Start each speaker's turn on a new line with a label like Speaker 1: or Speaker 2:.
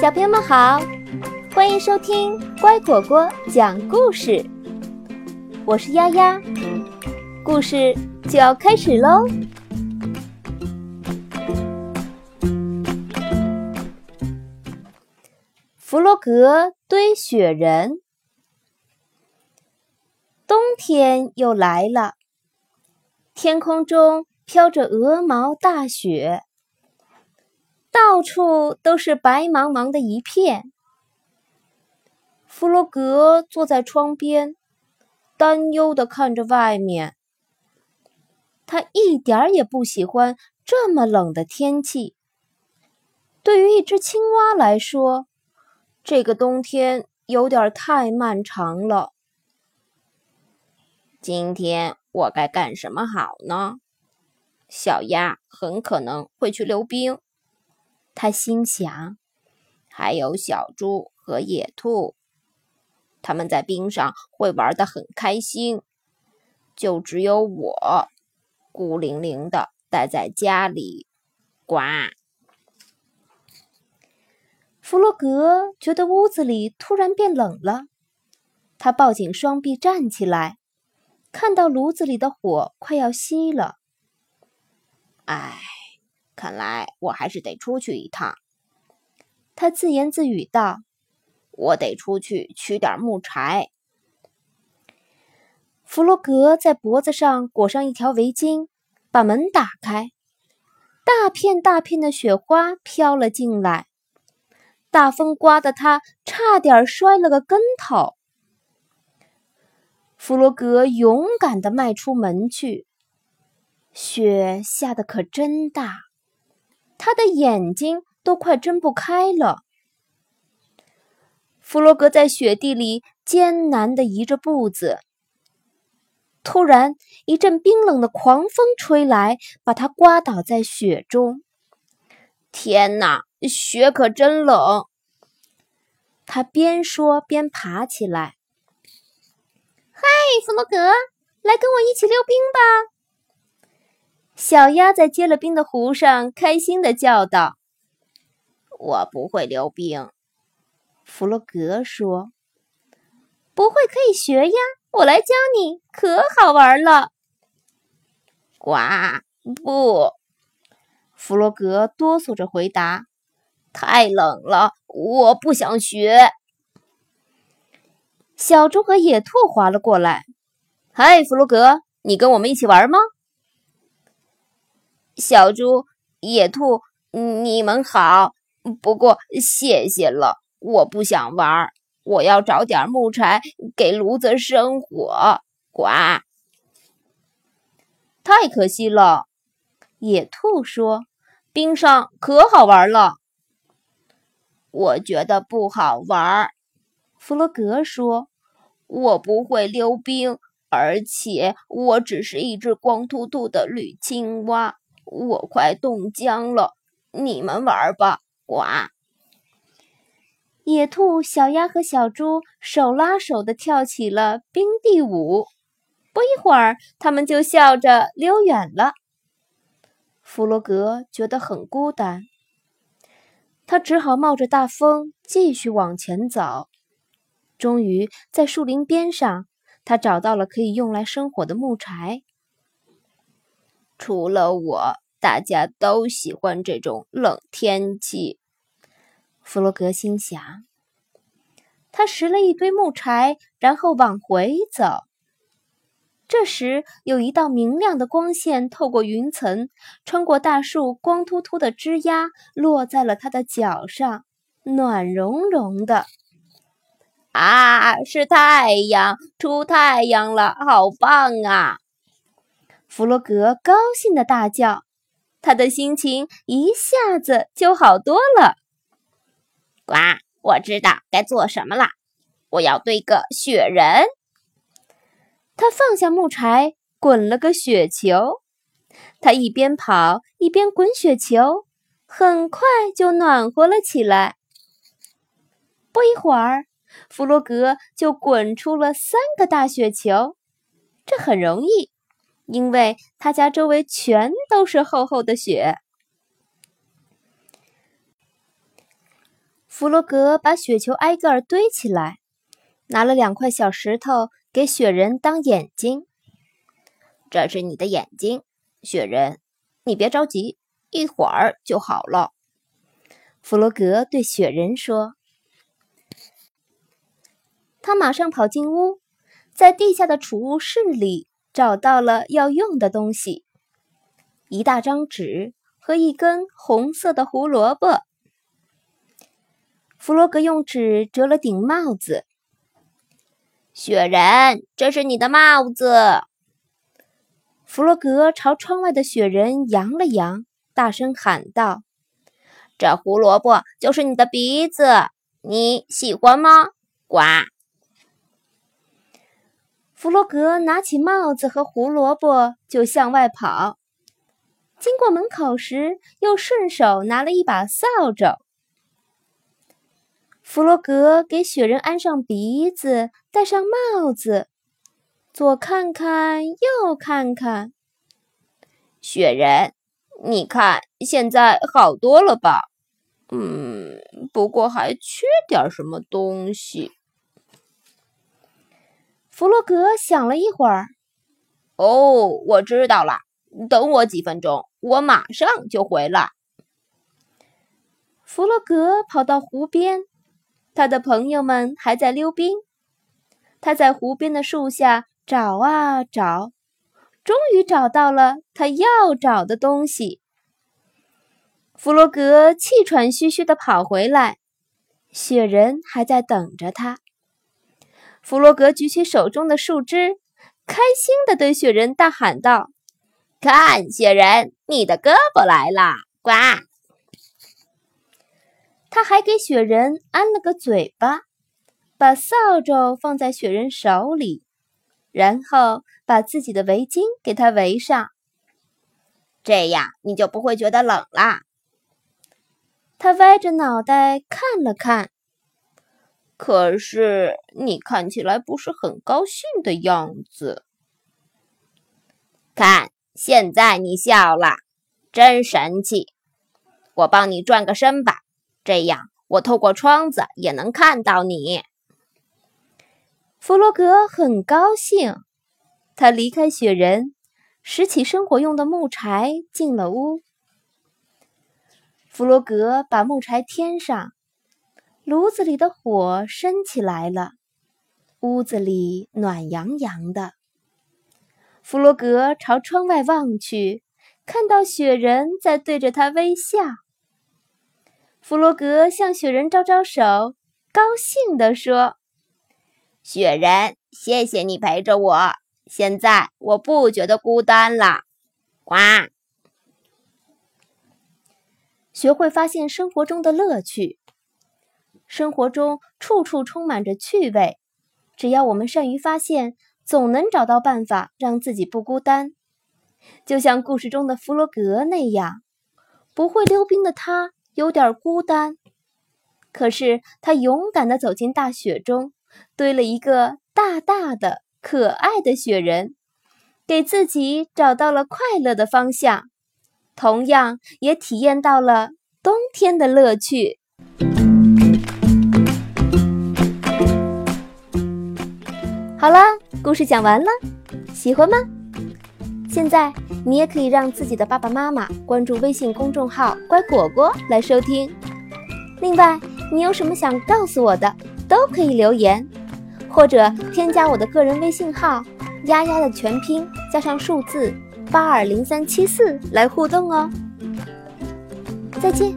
Speaker 1: 小朋友们好，欢迎收听乖果果讲故事。我是丫丫，故事就要开始喽。弗洛格堆雪人，冬天又来了，天空中飘着鹅毛大雪。到处都是白茫茫的一片。弗洛格坐在窗边，担忧的看着外面。他一点儿也不喜欢这么冷的天气。对于一只青蛙来说，这个冬天有点太漫长了。
Speaker 2: 今天我该干什么好呢？小鸭很可能会去溜冰。
Speaker 1: 他心想：“
Speaker 2: 还有小猪和野兔，他们在冰上会玩得很开心。就只有我，孤零零的待在家里。”呱！
Speaker 1: 弗洛格觉得屋子里突然变冷了，他抱紧双臂站起来，看到炉子里的火快要熄了。
Speaker 2: 唉。看来我还是得出去一趟，
Speaker 1: 他自言自语道：“
Speaker 2: 我得出去取点木柴。”
Speaker 1: 弗洛格在脖子上裹上一条围巾，把门打开，大片大片的雪花飘了进来，大风刮得他差点摔了个跟头。弗洛格勇敢地迈出门去，雪下的可真大。他的眼睛都快睁不开了。弗洛格在雪地里艰难地移着步子。突然，一阵冰冷的狂风吹来，把他刮倒在雪中。
Speaker 2: 天哪，雪可真冷！
Speaker 1: 他边说边爬起来。
Speaker 3: 嗨，弗洛格，来跟我一起溜冰吧！
Speaker 1: 小鸭在结了冰的湖上开心的叫道：“
Speaker 2: 我不会溜冰。”
Speaker 1: 弗洛格说：“
Speaker 3: 不会可以学呀，我来教你，可好玩了。”
Speaker 2: 呱！不，
Speaker 1: 弗洛格哆嗦着回答：“
Speaker 2: 太冷了，我不想学。”
Speaker 1: 小猪和野兔划了过来：“嗨，弗洛格，你跟我们一起玩吗？”
Speaker 2: 小猪、野兔，你们好。不过谢谢了，我不想玩。我要找点木柴给炉子生火。呱！
Speaker 1: 太可惜了，野兔说：“冰上可好玩了。”
Speaker 2: 我觉得不好玩。
Speaker 1: 弗洛格说：“
Speaker 2: 我不会溜冰，而且我只是一只光秃秃的绿青蛙。”我快冻僵了，你们玩吧！呱！
Speaker 1: 野兔、小鸭和小猪手拉手的跳起了冰地舞。不一会儿，他们就笑着溜远了。弗洛格觉得很孤单，他只好冒着大风继续往前走。终于，在树林边上，他找到了可以用来生火的木柴。
Speaker 2: 除了我，大家都喜欢这种冷天气。
Speaker 1: 弗洛格心想。他拾了一堆木柴，然后往回走。这时，有一道明亮的光线透过云层，穿过大树光秃秃的枝丫，落在了他的脚上，暖融融的。
Speaker 2: 啊，是太阳，出太阳了，好棒啊！
Speaker 1: 弗洛格高兴的大叫，他的心情一下子就好多了。
Speaker 2: 呱，我知道该做什么了，我要堆个雪人。
Speaker 1: 他放下木柴，滚了个雪球。他一边跑一边滚雪球，很快就暖和了起来。不一会儿，弗洛格就滚出了三个大雪球，这很容易。因为他家周围全都是厚厚的雪。弗洛格把雪球挨个儿堆起来，拿了两块小石头给雪人当眼睛。
Speaker 2: 这是你的眼睛，雪人，你别着急，一会儿就好了。
Speaker 1: 弗洛格对雪人说。他马上跑进屋，在地下的储物室里找到了要用的东西：一大张纸和一根红色的胡萝卜。弗洛格用纸折了顶帽子。
Speaker 2: 雪人，这是你的帽子。
Speaker 1: 弗洛格朝窗外的雪人扬了扬，大声喊道：“
Speaker 2: 这胡萝卜就是你的鼻子，你喜欢吗？”呱！
Speaker 1: 弗洛格拿起帽子和胡萝卜就向外跑，经过门口时，又顺手拿了一把扫帚。弗洛格给雪人安上鼻子，戴上帽子。左看看，右看看，
Speaker 2: 雪人，你看现在好多了吧？嗯，不过还缺点什么东西。
Speaker 1: 弗洛格想了一会儿，
Speaker 2: 哦，我知道了，等我几分钟，我马上就回来。
Speaker 1: 弗洛格跑到湖边，他的朋友们还在溜冰。他在湖边的树下。找啊找，终于找到了他要找的东西。弗洛格气喘吁吁地跑回来，雪人还在等着他。弗洛格举起手中的树枝，开心地对雪人大喊道：“
Speaker 2: 看，雪人，你的胳膊来了！”呱！
Speaker 1: 他还给雪人安了个嘴巴，把扫帚放在雪人手里。然后把自己的围巾给他围上，
Speaker 2: 这样你就不会觉得冷啦。
Speaker 1: 他歪着脑袋看了看，
Speaker 2: 可是你看起来不是很高兴的样子。看，现在你笑了，真神气！我帮你转个身吧，这样我透过窗子也能看到你。
Speaker 1: 弗洛格很高兴，他离开雪人，拾起生活用的木柴，进了屋。弗洛格把木柴添上，炉子里的火升起来了，屋子里暖洋洋的。弗洛格朝窗外望去，看到雪人在对着他微笑。弗洛格向雪人招招手，高兴地说。
Speaker 2: 雪人，谢谢你陪着我。现在我不觉得孤单了。呱！
Speaker 1: 学会发现生活中的乐趣。生活中处处充满着趣味，只要我们善于发现，总能找到办法让自己不孤单。就像故事中的弗洛格那样，不会溜冰的他有点孤单，可是他勇敢地走进大雪中。堆了一个大大的、可爱的雪人，给自己找到了快乐的方向，同样也体验到了冬天的乐趣。故事讲完了，喜欢吗？现在你也可以让自己的爸爸妈妈关注微信公众号“乖果果”来收听。另外，你有什么想告诉我的？都可以留言，或者添加我的个人微信号“丫丫”的全拼加上数字八二零三七四来互动哦。再见。